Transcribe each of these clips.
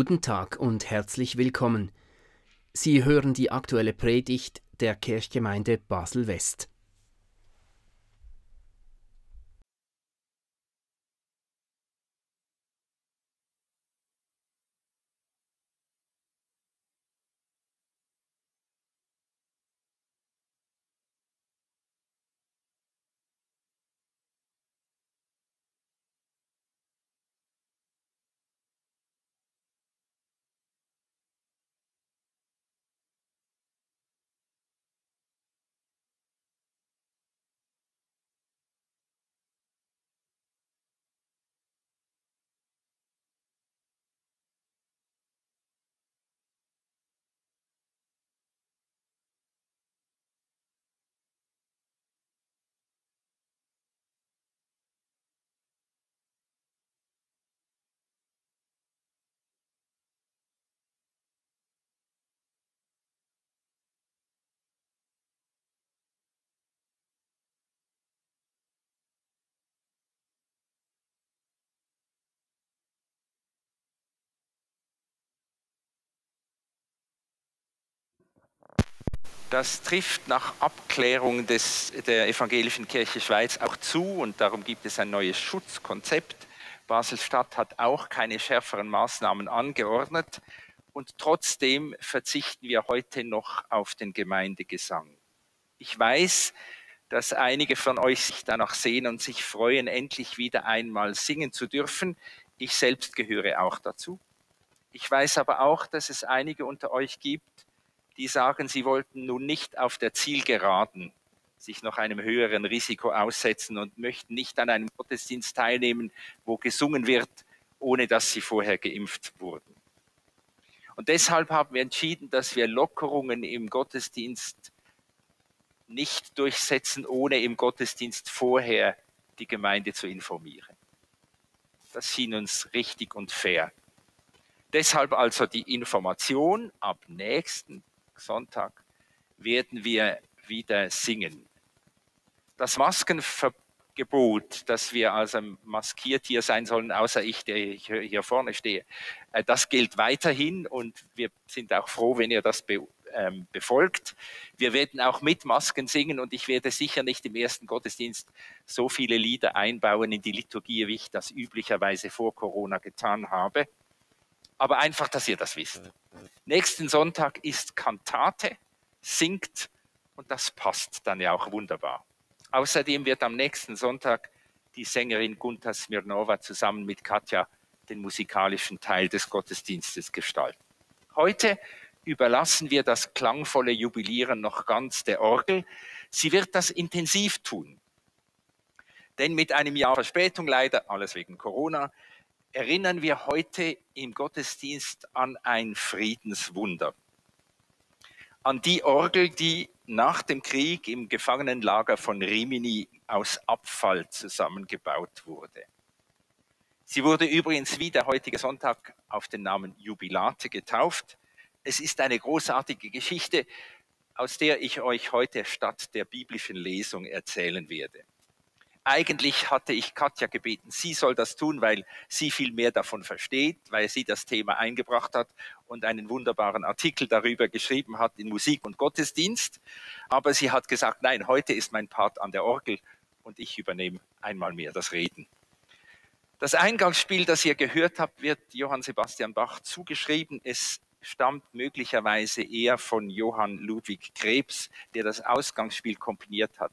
Guten Tag und herzlich willkommen. Sie hören die aktuelle Predigt der Kirchgemeinde Basel-West. Das trifft nach Abklärung des, der Evangelischen Kirche Schweiz auch zu und darum gibt es ein neues Schutzkonzept. Basel-Stadt hat auch keine schärferen Maßnahmen angeordnet und trotzdem verzichten wir heute noch auf den Gemeindegesang. Ich weiß, dass einige von euch sich danach sehen und sich freuen, endlich wieder einmal singen zu dürfen. Ich selbst gehöre auch dazu. Ich weiß aber auch, dass es einige unter euch gibt, die sagen, sie wollten nun nicht auf der Zielgeraden sich noch einem höheren Risiko aussetzen und möchten nicht an einem Gottesdienst teilnehmen, wo gesungen wird, ohne dass sie vorher geimpft wurden. Und deshalb haben wir entschieden, dass wir Lockerungen im Gottesdienst nicht durchsetzen, ohne im Gottesdienst vorher die Gemeinde zu informieren. Das schien uns richtig und fair. Deshalb also die Information ab nächsten Sonntag werden wir wieder singen. Das Maskenverbot, dass wir also maskiert hier sein sollen, außer ich, der hier vorne stehe, äh, das gilt weiterhin und wir sind auch froh, wenn ihr das ähm, befolgt. Wir werden auch mit Masken singen und ich werde sicher nicht im ersten Gottesdienst so viele Lieder einbauen in die Liturgie, wie ich das üblicherweise vor Corona getan habe. Aber einfach, dass ihr das wisst. Nächsten Sonntag ist Kantate, singt und das passt dann ja auch wunderbar. Außerdem wird am nächsten Sonntag die Sängerin Gunta Smirnova zusammen mit Katja den musikalischen Teil des Gottesdienstes gestalten. Heute überlassen wir das klangvolle Jubilieren noch ganz der Orgel. Sie wird das intensiv tun. Denn mit einem Jahr Verspätung leider, alles wegen Corona, erinnern wir heute im Gottesdienst an ein Friedenswunder. An die Orgel, die nach dem Krieg im Gefangenenlager von Rimini aus Abfall zusammengebaut wurde. Sie wurde übrigens wie der heutige Sonntag auf den Namen Jubilate getauft. Es ist eine großartige Geschichte, aus der ich euch heute statt der biblischen Lesung erzählen werde. Eigentlich hatte ich Katja gebeten, sie soll das tun, weil sie viel mehr davon versteht, weil sie das Thema eingebracht hat und einen wunderbaren Artikel darüber geschrieben hat in Musik und Gottesdienst. Aber sie hat gesagt, nein, heute ist mein Part an der Orgel und ich übernehme einmal mehr das Reden. Das Eingangsspiel, das ihr gehört habt, wird Johann Sebastian Bach zugeschrieben. Es stammt möglicherweise eher von Johann Ludwig Krebs, der das Ausgangsspiel komponiert hat.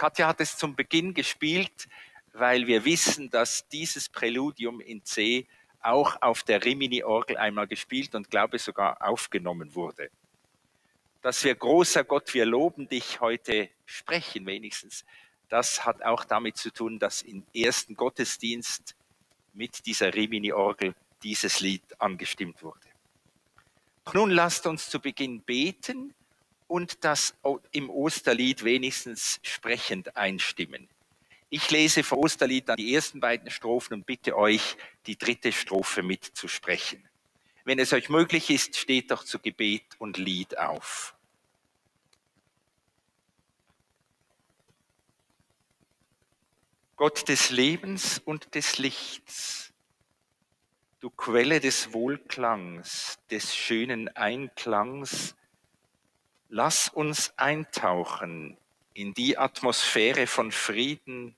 Katja hat es zum Beginn gespielt, weil wir wissen, dass dieses Präludium in C auch auf der Rimini-Orgel einmal gespielt und glaube sogar aufgenommen wurde. Dass wir großer Gott, wir loben dich heute sprechen wenigstens, das hat auch damit zu tun, dass im ersten Gottesdienst mit dieser Rimini-Orgel dieses Lied angestimmt wurde. Nun lasst uns zu Beginn beten und das im Osterlied wenigstens sprechend einstimmen. Ich lese vor Osterlied dann die ersten beiden Strophen und bitte euch, die dritte Strophe mitzusprechen. Wenn es euch möglich ist, steht doch zu Gebet und Lied auf. Gott des Lebens und des Lichts, du Quelle des Wohlklangs, des schönen Einklangs, lass uns eintauchen in die Atmosphäre von Frieden,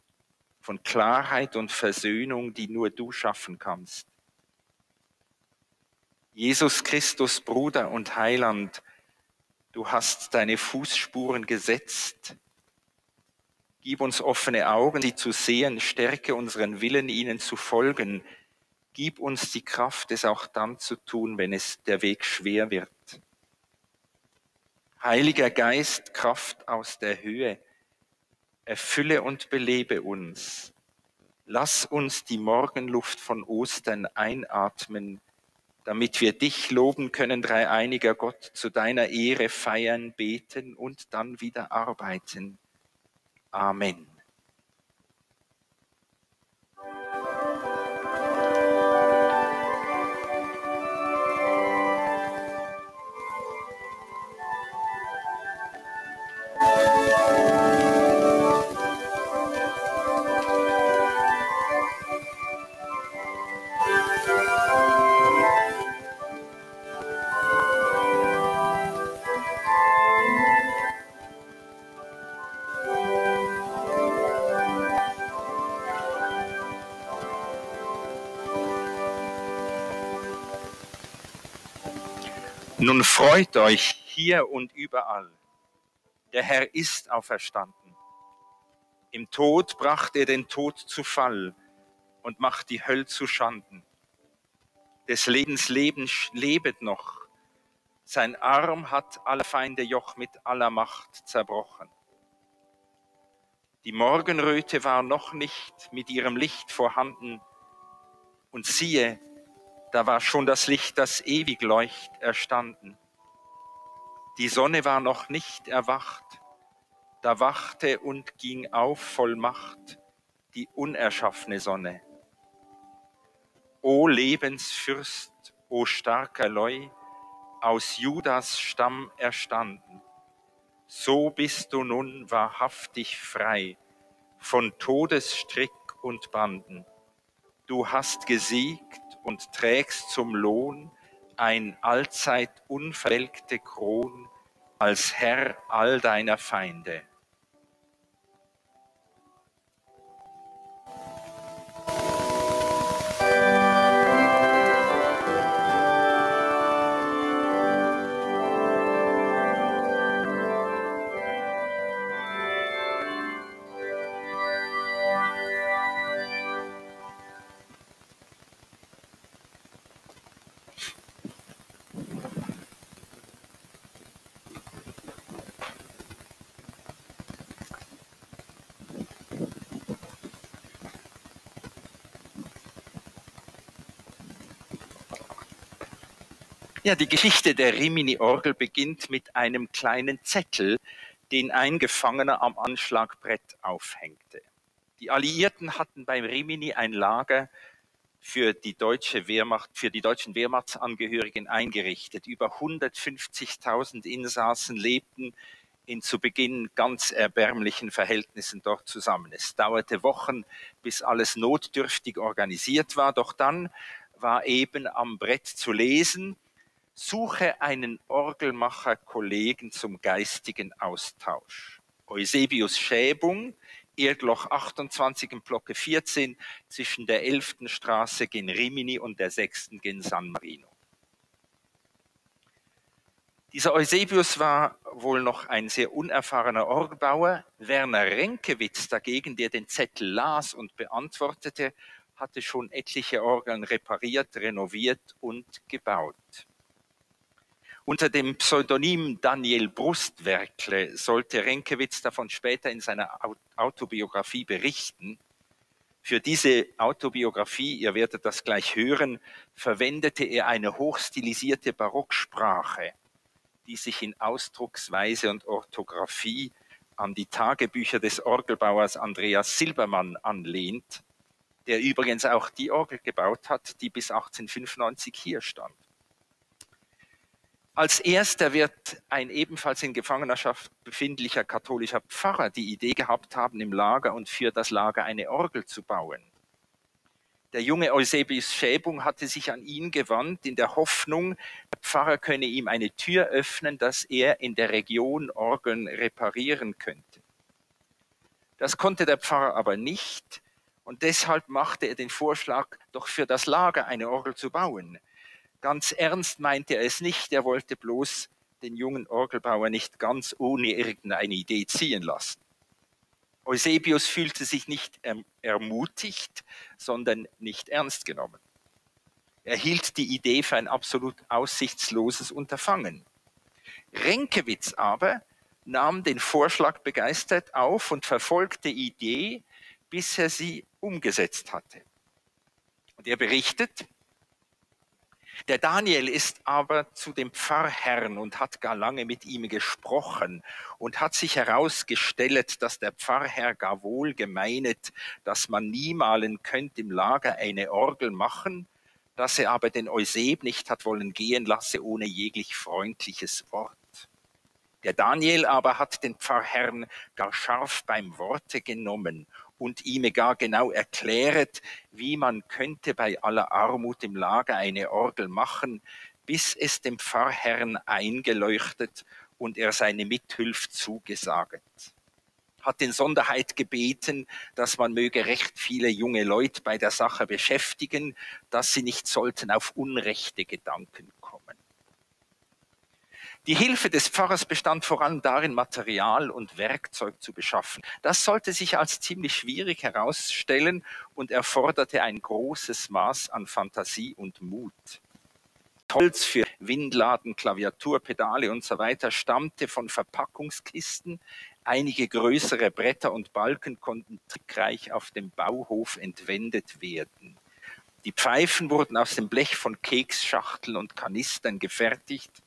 von Klarheit und Versöhnung, die nur du schaffen kannst. Jesus Christus, Bruder und Heiland, du hast deine Fußspuren gesetzt. Gib uns offene Augen, sie zu sehen, stärke unseren Willen, ihnen zu folgen. Gib uns die Kraft, es auch dann zu tun, wenn es der Weg schwer wird. Heiliger Geist, Kraft aus der Höhe, erfülle und belebe uns. Lass uns die Morgenluft von Ostern einatmen, damit wir dich loben können, dreieiniger Gott, zu deiner Ehre feiern, beten und dann wieder arbeiten. Amen. Nun freut euch hier und überall. Der Herr ist auferstanden. Im Tod brachte er den Tod zu Fall und macht die Hölle zu Schanden. Des Lebens Leben lebet noch. Sein Arm hat alle Feinde Joch mit aller Macht zerbrochen. Die Morgenröte war noch nicht mit ihrem Licht vorhanden. Und siehe, da war schon das Licht, das ewig leucht, erstanden. Die Sonne war noch nicht erwacht, da wachte und ging auf voll Macht die unerschaffene Sonne. O Lebensfürst, o starker Leu, aus Judas Stamm erstanden, so bist du nun wahrhaftig frei von Todesstrick und Banden. Du hast gesiegt und trägst zum Lohn ein allzeit unverwelkte Kron als Herr all deiner Feinde. Ja, die Geschichte der Rimini-Orgel beginnt mit einem kleinen Zettel, den ein Gefangener am Anschlagbrett aufhängte. Die Alliierten hatten beim Rimini ein Lager für die deutsche Wehrmacht, für die deutschen Wehrmachtsangehörigen eingerichtet. Über 150.000 Insassen lebten in zu Beginn ganz erbärmlichen Verhältnissen dort zusammen. Es dauerte Wochen, bis alles notdürftig organisiert war, doch dann war eben am Brett zu lesen, Suche einen Orgelmacher-Kollegen zum geistigen Austausch. Eusebius Schäbung, Erdloch 28 im Blocke 14 zwischen der 11. Straße gen Rimini und der 6. gen San Marino. Dieser Eusebius war wohl noch ein sehr unerfahrener Orgelbauer. Werner Renkewitz dagegen, der den Zettel las und beantwortete, hatte schon etliche Orgeln repariert, renoviert und gebaut. Unter dem Pseudonym Daniel Brustwerkle sollte Renkewitz davon später in seiner Autobiografie berichten. Für diese Autobiografie, ihr werdet das gleich hören, verwendete er eine hochstilisierte Barocksprache, die sich in Ausdrucksweise und Orthographie an die Tagebücher des Orgelbauers Andreas Silbermann anlehnt, der übrigens auch die Orgel gebaut hat, die bis 1895 hier stand. Als erster wird ein ebenfalls in Gefangenschaft befindlicher katholischer Pfarrer die Idee gehabt haben, im Lager und für das Lager eine Orgel zu bauen. Der junge Eusebius Schäbung hatte sich an ihn gewandt in der Hoffnung, der Pfarrer könne ihm eine Tür öffnen, dass er in der Region Orgeln reparieren könnte. Das konnte der Pfarrer aber nicht und deshalb machte er den Vorschlag, doch für das Lager eine Orgel zu bauen. Ganz ernst meinte er es nicht, er wollte bloß den jungen Orgelbauer nicht ganz ohne irgendeine Idee ziehen lassen. Eusebius fühlte sich nicht ermutigt, sondern nicht ernst genommen. Er hielt die Idee für ein absolut aussichtsloses Unterfangen. Renkewitz aber nahm den Vorschlag begeistert auf und verfolgte die Idee, bis er sie umgesetzt hatte. Und er berichtet, der Daniel ist aber zu dem Pfarrherrn und hat gar lange mit ihm gesprochen und hat sich herausgestellt, dass der Pfarrherr gar wohl gemeinet, dass man niemalen könnte im Lager eine Orgel machen, dass er aber den Euseb nicht hat wollen gehen lasse ohne jeglich freundliches Wort. Der Daniel aber hat den Pfarrherrn gar scharf beim Worte genommen und ihm gar genau erkläret, wie man könnte bei aller Armut im Lager eine Orgel machen, bis es dem Pfarrherrn eingeleuchtet und er seine Mithilfe zugesaget. Hat in Sonderheit gebeten, dass man möge recht viele junge Leute bei der Sache beschäftigen, dass sie nicht sollten auf unrechte Gedanken kommen. Die Hilfe des Pfarrers bestand vor allem darin, Material und Werkzeug zu beschaffen. Das sollte sich als ziemlich schwierig herausstellen und erforderte ein großes Maß an Fantasie und Mut. Holz für Windladen, Klaviatur, Pedale und so weiter stammte von Verpackungskisten. Einige größere Bretter und Balken konnten trickreich auf dem Bauhof entwendet werden. Die Pfeifen wurden aus dem Blech von Keksschachteln und Kanistern gefertigt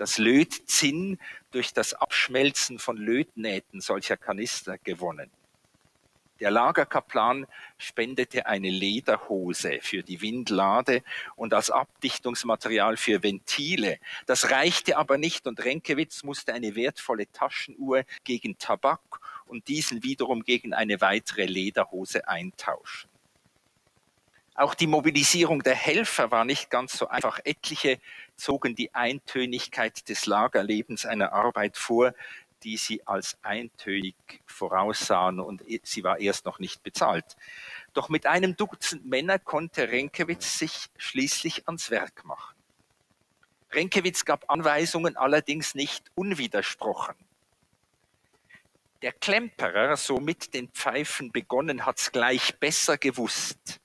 das Lötzinn durch das Abschmelzen von Lötnähten solcher Kanister gewonnen. Der Lagerkaplan spendete eine Lederhose für die Windlade und als Abdichtungsmaterial für Ventile. Das reichte aber nicht und Renkewitz musste eine wertvolle Taschenuhr gegen Tabak und diesen wiederum gegen eine weitere Lederhose eintauschen. Auch die Mobilisierung der Helfer war nicht ganz so einfach. Etliche zogen die Eintönigkeit des Lagerlebens einer Arbeit vor, die sie als eintönig voraussahen und sie war erst noch nicht bezahlt. Doch mit einem Dutzend Männer konnte Renkewitz sich schließlich ans Werk machen. Renkewitz gab Anweisungen allerdings nicht unwidersprochen. Der Klemperer, so mit den Pfeifen begonnen, hat's gleich besser gewusst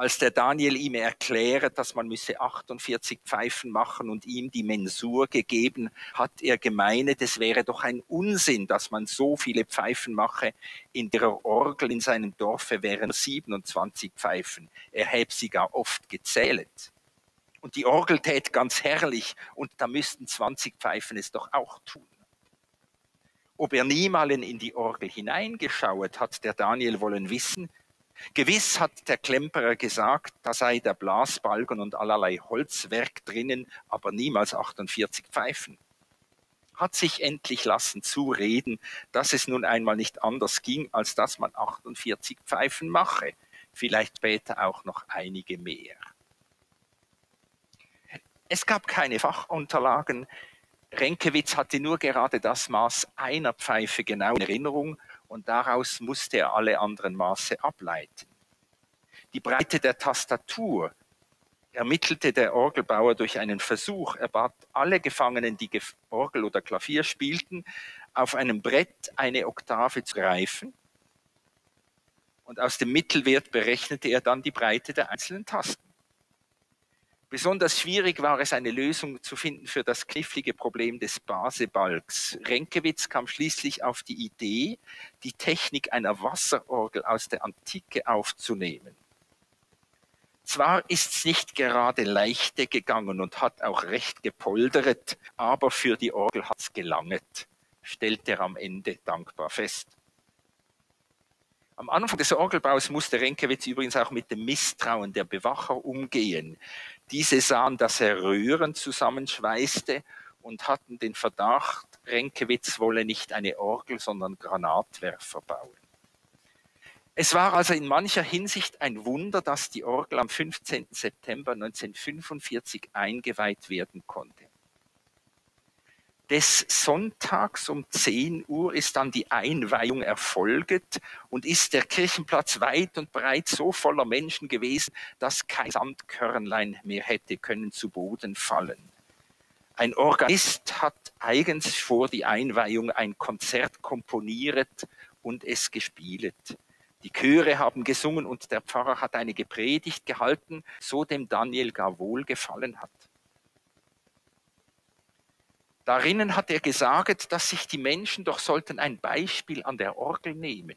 als der Daniel ihm erklärt, dass man müsse 48 Pfeifen machen und ihm die Mensur gegeben, hat er gemeinet, es wäre doch ein Unsinn, dass man so viele Pfeifen mache. In der Orgel in seinem Dorfe wären 27 Pfeifen. Er hätte sie gar oft gezählt. Und die Orgel tät ganz herrlich und da müssten 20 Pfeifen es doch auch tun. Ob er niemals in die Orgel hineingeschaut hat, der Daniel wollen wissen, Gewiss hat der Klemperer gesagt, da sei der Blasbalken und allerlei Holzwerk drinnen, aber niemals 48 Pfeifen. Hat sich endlich lassen zureden, dass es nun einmal nicht anders ging, als dass man 48 Pfeifen mache, vielleicht später auch noch einige mehr. Es gab keine Fachunterlagen. Renkewitz hatte nur gerade das Maß einer Pfeife genau in Erinnerung und daraus musste er alle anderen Maße ableiten. Die Breite der Tastatur ermittelte der Orgelbauer durch einen Versuch. Er bat alle Gefangenen, die Orgel oder Klavier spielten, auf einem Brett eine Oktave zu greifen. Und aus dem Mittelwert berechnete er dann die Breite der einzelnen Tasten. Besonders schwierig war es, eine Lösung zu finden für das knifflige Problem des Basebalgs. Renkewitz kam schließlich auf die Idee, die Technik einer Wasserorgel aus der Antike aufzunehmen. Zwar ist es nicht gerade leichte gegangen und hat auch recht gepoldert, aber für die Orgel hat es gelanget, stellt er am Ende dankbar fest. Am Anfang des Orgelbaus musste Renkewitz übrigens auch mit dem Misstrauen der Bewacher umgehen. Diese sahen, dass er Röhren zusammenschweißte und hatten den Verdacht, Renkewitz wolle nicht eine Orgel, sondern Granatwerfer bauen. Es war also in mancher Hinsicht ein Wunder, dass die Orgel am 15. September 1945 eingeweiht werden konnte. Des Sonntags um 10 Uhr ist dann die Einweihung erfolget und ist der Kirchenplatz weit und breit so voller Menschen gewesen, dass kein Sandkörnlein mehr hätte können zu Boden fallen. Ein Organist hat eigens vor die Einweihung ein Konzert komponiert und es gespielt. Die Chöre haben gesungen und der Pfarrer hat eine Gepredigt gehalten, so dem Daniel gar wohl gefallen hat. Darinnen hat er gesagt, dass sich die Menschen doch sollten ein Beispiel an der Orgel nehmen.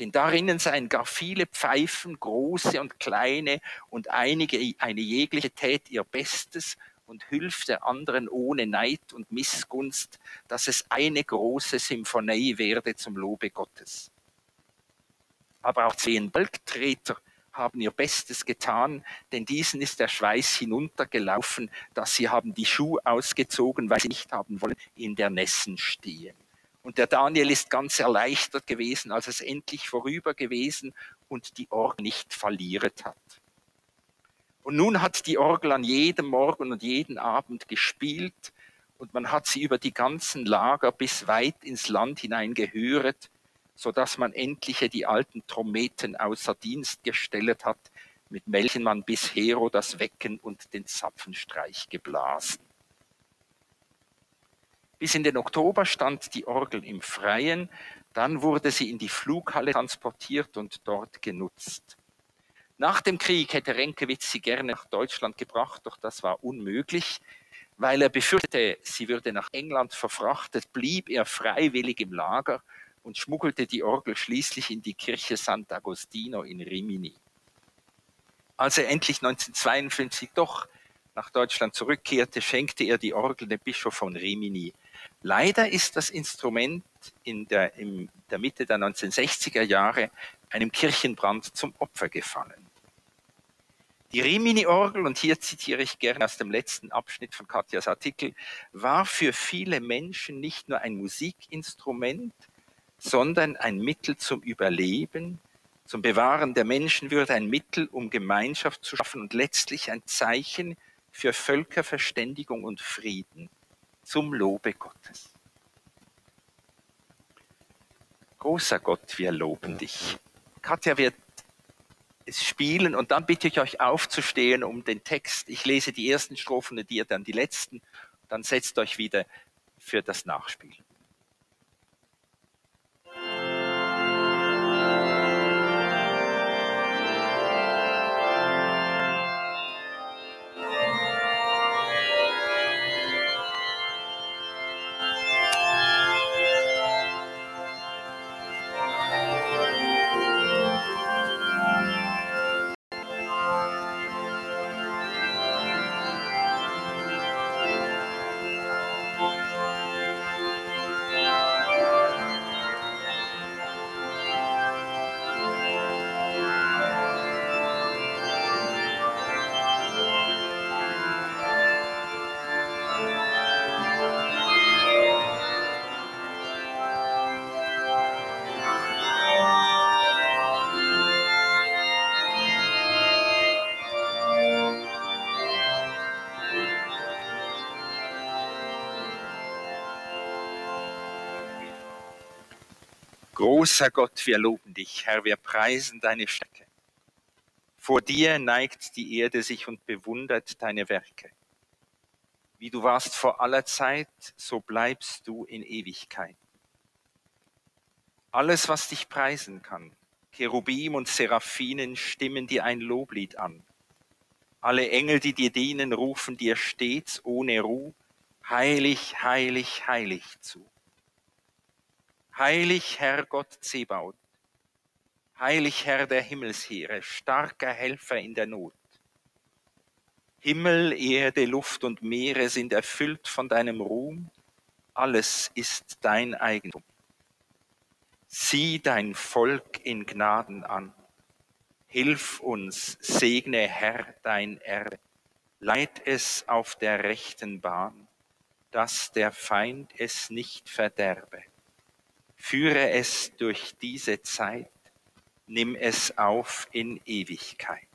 Denn darinnen seien gar viele Pfeifen, große und kleine, und einige eine jegliche tät ihr Bestes und hilft der anderen ohne Neid und Missgunst, dass es eine große Symphonie werde zum Lobe Gottes aber auch zehn Balgtreter haben ihr Bestes getan, denn diesen ist der Schweiß hinuntergelaufen, dass sie haben die Schuhe ausgezogen, weil sie nicht haben wollen in der Nässen stehen. Und der Daniel ist ganz erleichtert gewesen, als es endlich vorüber gewesen und die Orgel nicht verliert hat. Und nun hat die Orgel an jedem Morgen und jeden Abend gespielt und man hat sie über die ganzen Lager bis weit ins Land hinein gehöret so dass man endlich die alten Trommeten außer Dienst gestellt hat, mit welchen man bisher das Wecken und den Zapfenstreich geblasen. Bis in den Oktober stand die Orgel im Freien, dann wurde sie in die Flughalle transportiert und dort genutzt. Nach dem Krieg hätte Renkewitz sie gerne nach Deutschland gebracht, doch das war unmöglich. Weil er befürchtete, sie würde nach England verfrachtet, blieb er freiwillig im Lager und schmuggelte die Orgel schließlich in die Kirche Sant'Agostino in Rimini. Als er endlich 1952 doch nach Deutschland zurückkehrte, schenkte er die Orgel dem Bischof von Rimini. Leider ist das Instrument in der, in der Mitte der 1960er Jahre einem Kirchenbrand zum Opfer gefallen. Die Rimini-Orgel, und hier zitiere ich gerne aus dem letzten Abschnitt von Katjas Artikel, war für viele Menschen nicht nur ein Musikinstrument, sondern ein Mittel zum Überleben, zum Bewahren der Menschenwürde, ein Mittel, um Gemeinschaft zu schaffen und letztlich ein Zeichen für Völkerverständigung und Frieden zum Lobe Gottes. Großer Gott, wir loben dich. Katja wird es spielen und dann bitte ich euch aufzustehen um den Text. Ich lese die ersten Strophen und ihr dann die letzten. Dann setzt euch wieder für das Nachspiel. Großer Gott, wir loben dich, Herr, wir preisen deine Stärke. Vor dir neigt die Erde sich und bewundert deine Werke. Wie du warst vor aller Zeit, so bleibst du in Ewigkeit. Alles, was dich preisen kann, Cherubim und Seraphinen stimmen dir ein Loblied an. Alle Engel, die dir dienen, rufen dir stets ohne Ruhe, heilig, heilig, heilig zu. Heilig Herr Gott Zebaut, heilig Herr der Himmelsheere, starker Helfer in der Not. Himmel, Erde, Luft und Meere sind erfüllt von deinem Ruhm, alles ist dein Eigentum. Sieh dein Volk in Gnaden an. Hilf uns, segne Herr dein Erbe. Leit es auf der rechten Bahn, dass der Feind es nicht verderbe. Führe es durch diese Zeit, nimm es auf in Ewigkeit.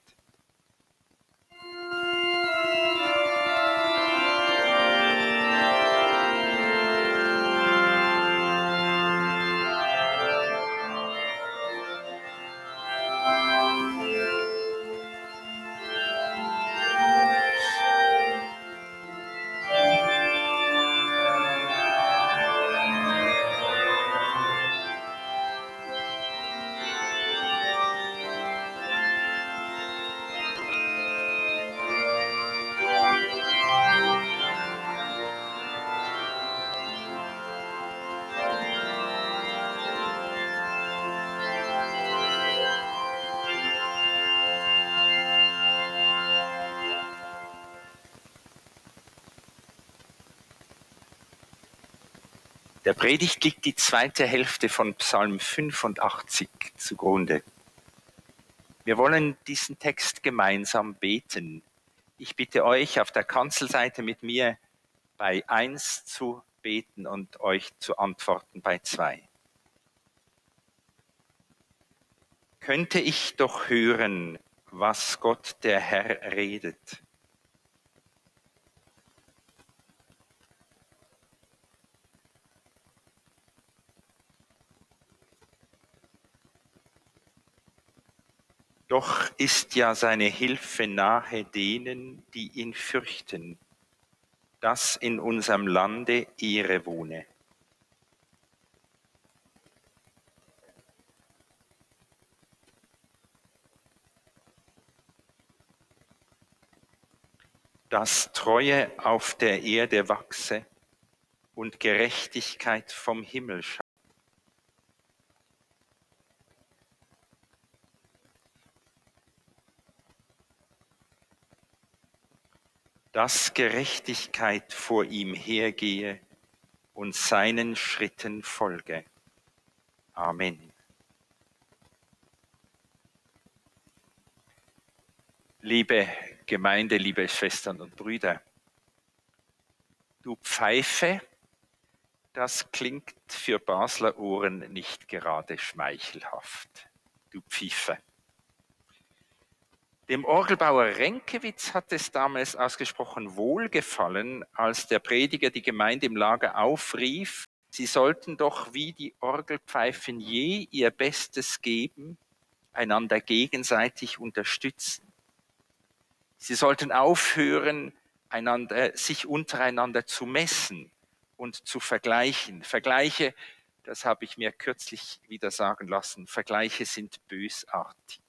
Der Predigt liegt die zweite Hälfte von Psalm 85 zugrunde. Wir wollen diesen Text gemeinsam beten. Ich bitte euch, auf der Kanzelseite mit mir bei 1 zu beten und euch zu antworten bei 2. Könnte ich doch hören, was Gott der Herr redet Doch ist ja seine Hilfe nahe denen, die ihn fürchten, dass in unserem Lande Ehre wohne. dass Treue auf der Erde wachse und Gerechtigkeit vom Himmel dass Gerechtigkeit vor ihm hergehe und seinen Schritten folge. Amen. Liebe Gemeinde, liebe Schwestern und Brüder, du Pfeife, das klingt für Basler Ohren nicht gerade schmeichelhaft. Du Pfeife. Dem Orgelbauer Renkewitz hat es damals ausgesprochen wohlgefallen, als der Prediger die Gemeinde im Lager aufrief, sie sollten doch wie die Orgelpfeifen je ihr Bestes geben, einander gegenseitig unterstützen. Sie sollten aufhören, einander, sich untereinander zu messen und zu vergleichen. Vergleiche, das habe ich mir kürzlich wieder sagen lassen, Vergleiche sind bösartig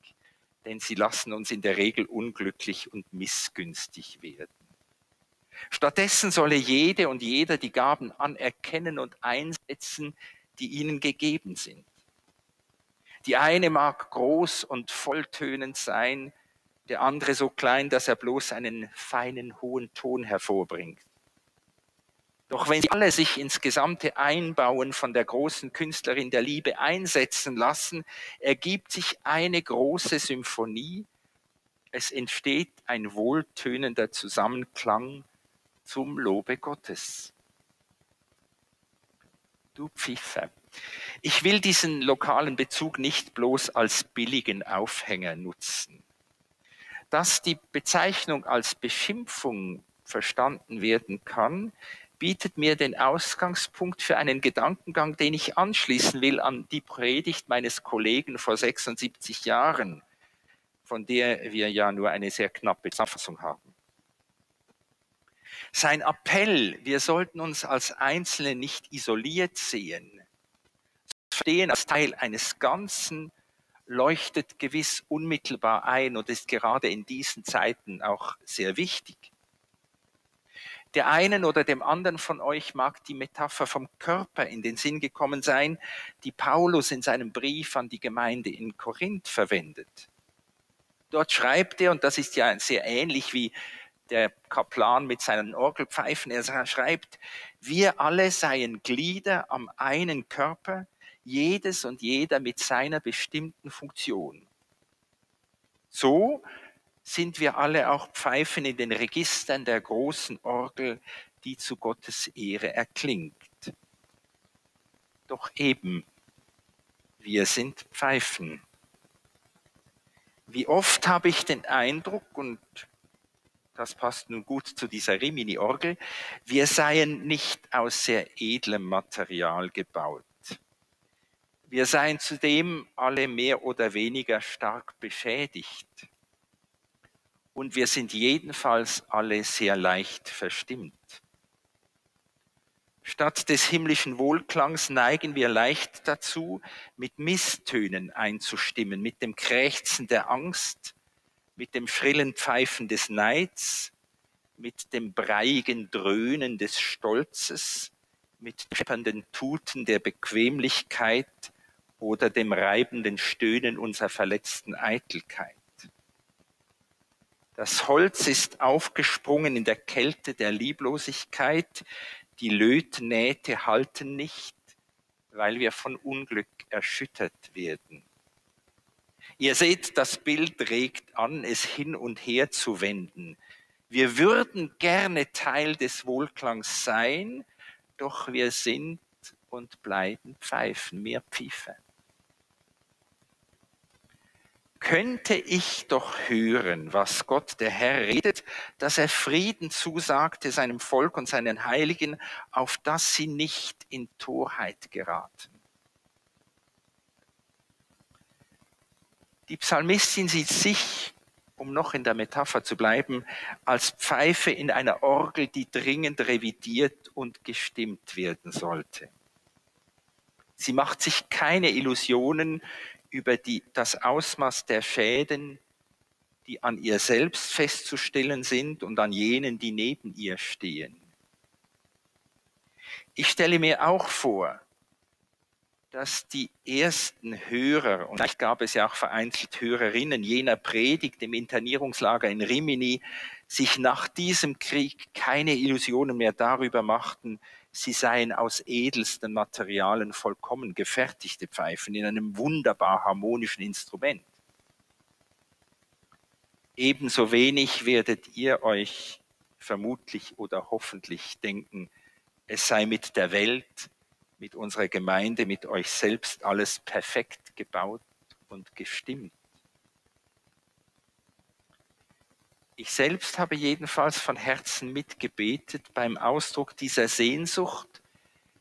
denn sie lassen uns in der Regel unglücklich und missgünstig werden. Stattdessen solle jede und jeder die Gaben anerkennen und einsetzen, die ihnen gegeben sind. Die eine mag groß und volltönend sein, der andere so klein, dass er bloß einen feinen, hohen Ton hervorbringt. Doch wenn sie alle sich ins gesamte Einbauen von der großen Künstlerin der Liebe einsetzen lassen, ergibt sich eine große Symphonie. Es entsteht ein wohltönender Zusammenklang zum Lobe Gottes. Du Pfiffe. Ich will diesen lokalen Bezug nicht bloß als billigen Aufhänger nutzen. Dass die Bezeichnung als Beschimpfung verstanden werden kann, bietet mir den Ausgangspunkt für einen Gedankengang, den ich anschließen will an die Predigt meines Kollegen vor 76 Jahren, von der wir ja nur eine sehr knappe Zusammenfassung haben. Sein Appell, wir sollten uns als Einzelne nicht isoliert sehen, verstehen als Teil eines Ganzen, leuchtet gewiss unmittelbar ein und ist gerade in diesen Zeiten auch sehr wichtig. Der einen oder dem anderen von euch mag die Metapher vom Körper in den Sinn gekommen sein, die Paulus in seinem Brief an die Gemeinde in Korinth verwendet. Dort schreibt er, und das ist ja sehr ähnlich wie der Kaplan mit seinen Orgelpfeifen, er schreibt, wir alle seien Glieder am einen Körper, jedes und jeder mit seiner bestimmten Funktion. So sind wir alle auch Pfeifen in den Registern der großen Orgel, die zu Gottes Ehre erklingt. Doch eben, wir sind Pfeifen. Wie oft habe ich den Eindruck, und das passt nun gut zu dieser Rimini-Orgel, wir seien nicht aus sehr edlem Material gebaut. Wir seien zudem alle mehr oder weniger stark beschädigt. Und wir sind jedenfalls alle sehr leicht verstimmt. Statt des himmlischen Wohlklangs neigen wir leicht dazu, mit Misstönen einzustimmen, mit dem Krächzen der Angst, mit dem schrillen Pfeifen des Neids, mit dem breiigen Dröhnen des Stolzes, mit scheppernden Tuten der Bequemlichkeit oder dem reibenden Stöhnen unserer verletzten Eitelkeit. Das Holz ist aufgesprungen in der Kälte der Lieblosigkeit, die Lötnähte halten nicht, weil wir von Unglück erschüttert werden. Ihr seht, das Bild regt an, es hin und her zu wenden. Wir würden gerne Teil des Wohlklangs sein, doch wir sind und bleiben Pfeifen, mehr Pfeife. Könnte ich doch hören, was Gott der Herr redet, dass er Frieden zusagte seinem Volk und seinen Heiligen, auf dass sie nicht in Torheit geraten. Die Psalmistin sieht sich, um noch in der Metapher zu bleiben, als Pfeife in einer Orgel, die dringend revidiert und gestimmt werden sollte. Sie macht sich keine Illusionen über die, das Ausmaß der Schäden, die an ihr selbst festzustellen sind und an jenen, die neben ihr stehen. Ich stelle mir auch vor, dass die ersten Hörer, und vielleicht gab es ja auch vereinzelt Hörerinnen jener Predigt im Internierungslager in Rimini, sich nach diesem Krieg keine Illusionen mehr darüber machten, sie seien aus edelsten Materialien vollkommen gefertigte Pfeifen in einem wunderbar harmonischen Instrument. Ebenso wenig werdet ihr euch vermutlich oder hoffentlich denken, es sei mit der Welt mit unserer Gemeinde, mit euch selbst alles perfekt gebaut und gestimmt. Ich selbst habe jedenfalls von Herzen mitgebetet beim Ausdruck dieser Sehnsucht.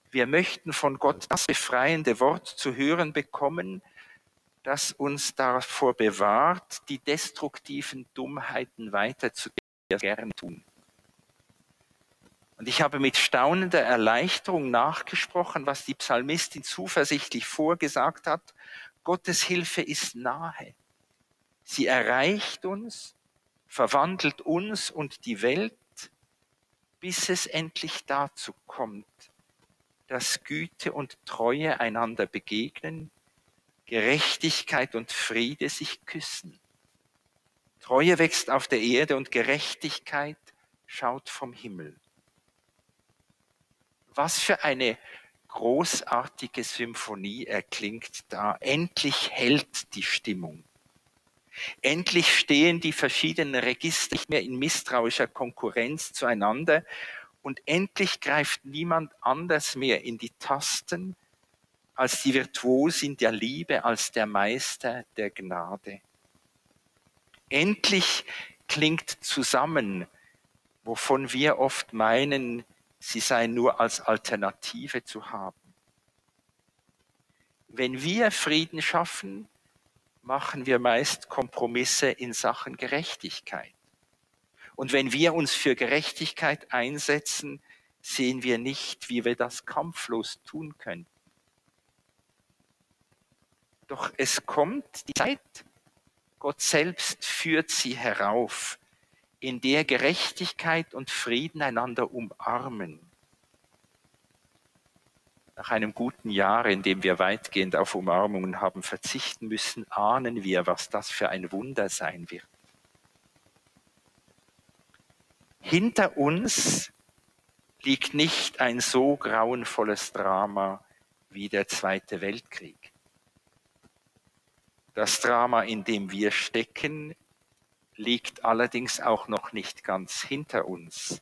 Wir möchten von Gott das befreiende Wort zu hören bekommen, das uns davor bewahrt, die destruktiven Dummheiten weiter zu gern tun. Und ich habe mit staunender Erleichterung nachgesprochen, was die Psalmistin zuversichtlich vorgesagt hat. Gottes Hilfe ist nahe. Sie erreicht uns, verwandelt uns und die Welt, bis es endlich dazu kommt, dass Güte und Treue einander begegnen, Gerechtigkeit und Friede sich küssen. Treue wächst auf der Erde und Gerechtigkeit schaut vom Himmel. Was für eine großartige Symphonie erklingt da. Endlich hält die Stimmung. Endlich stehen die verschiedenen Register nicht mehr in misstrauischer Konkurrenz zueinander und endlich greift niemand anders mehr in die Tasten als die Virtuosin der Liebe, als der Meister der Gnade. Endlich klingt zusammen, wovon wir oft meinen, sie seien nur als Alternative zu haben. Wenn wir Frieden schaffen, machen wir meist Kompromisse in Sachen Gerechtigkeit. Und wenn wir uns für Gerechtigkeit einsetzen, sehen wir nicht, wie wir das kampflos tun können. Doch es kommt die Zeit, Gott selbst führt sie herauf in der Gerechtigkeit und Frieden einander umarmen. Nach einem guten Jahr, in dem wir weitgehend auf Umarmungen haben verzichten müssen, ahnen wir, was das für ein Wunder sein wird. Hinter uns liegt nicht ein so grauenvolles Drama wie der Zweite Weltkrieg. Das Drama, in dem wir stecken, liegt allerdings auch noch nicht ganz hinter uns.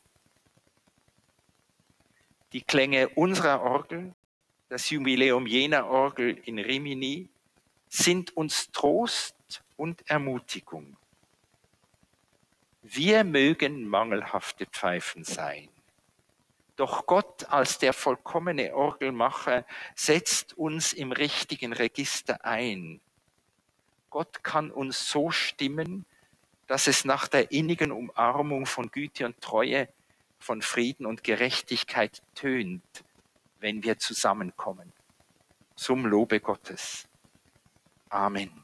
Die Klänge unserer Orgel, das Jubiläum jener Orgel in Rimini, sind uns Trost und Ermutigung. Wir mögen mangelhafte Pfeifen sein. Doch Gott als der vollkommene Orgelmacher setzt uns im richtigen Register ein. Gott kann uns so stimmen, dass es nach der innigen Umarmung von Güte und Treue, von Frieden und Gerechtigkeit tönt, wenn wir zusammenkommen. Zum Lobe Gottes. Amen.